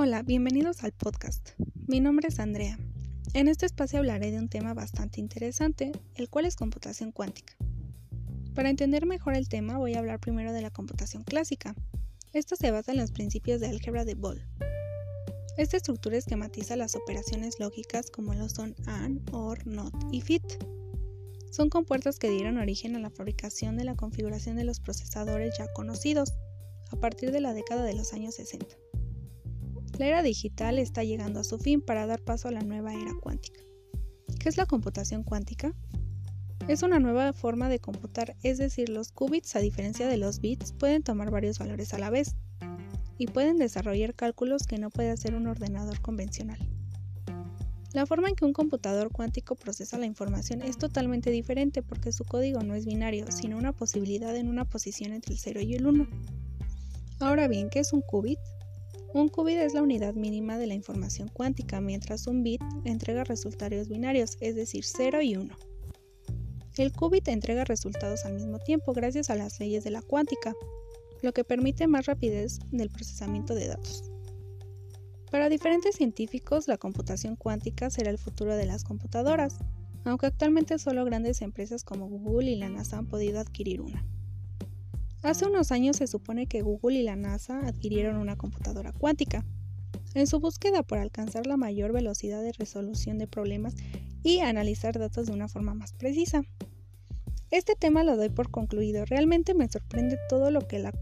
Hola, bienvenidos al podcast. Mi nombre es Andrea. En este espacio hablaré de un tema bastante interesante, el cual es computación cuántica. Para entender mejor el tema voy a hablar primero de la computación clásica. Esto se basa en los principios de álgebra de Boole. Esta estructura esquematiza las operaciones lógicas como lo son AND, OR, NOT y FIT. Son compuertas que dieron origen a la fabricación de la configuración de los procesadores ya conocidos, a partir de la década de los años 60. La era digital está llegando a su fin para dar paso a la nueva era cuántica. ¿Qué es la computación cuántica? Es una nueva forma de computar, es decir, los qubits, a diferencia de los bits, pueden tomar varios valores a la vez y pueden desarrollar cálculos que no puede hacer un ordenador convencional. La forma en que un computador cuántico procesa la información es totalmente diferente porque su código no es binario, sino una posibilidad en una posición entre el 0 y el 1. Ahora bien, ¿qué es un qubit? Un qubit es la unidad mínima de la información cuántica, mientras un bit entrega resultados binarios, es decir, 0 y 1. El qubit entrega resultados al mismo tiempo gracias a las leyes de la cuántica, lo que permite más rapidez del procesamiento de datos. Para diferentes científicos, la computación cuántica será el futuro de las computadoras, aunque actualmente solo grandes empresas como Google y la NASA han podido adquirir una. Hace unos años se supone que Google y la NASA adquirieron una computadora cuántica, en su búsqueda por alcanzar la mayor velocidad de resolución de problemas y analizar datos de una forma más precisa. Este tema lo doy por concluido. Realmente me sorprende todo lo que la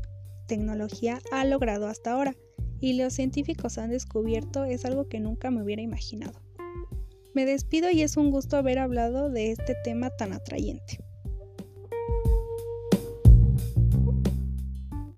tecnología ha logrado hasta ahora y los científicos han descubierto es algo que nunca me hubiera imaginado. Me despido y es un gusto haber hablado de este tema tan atrayente.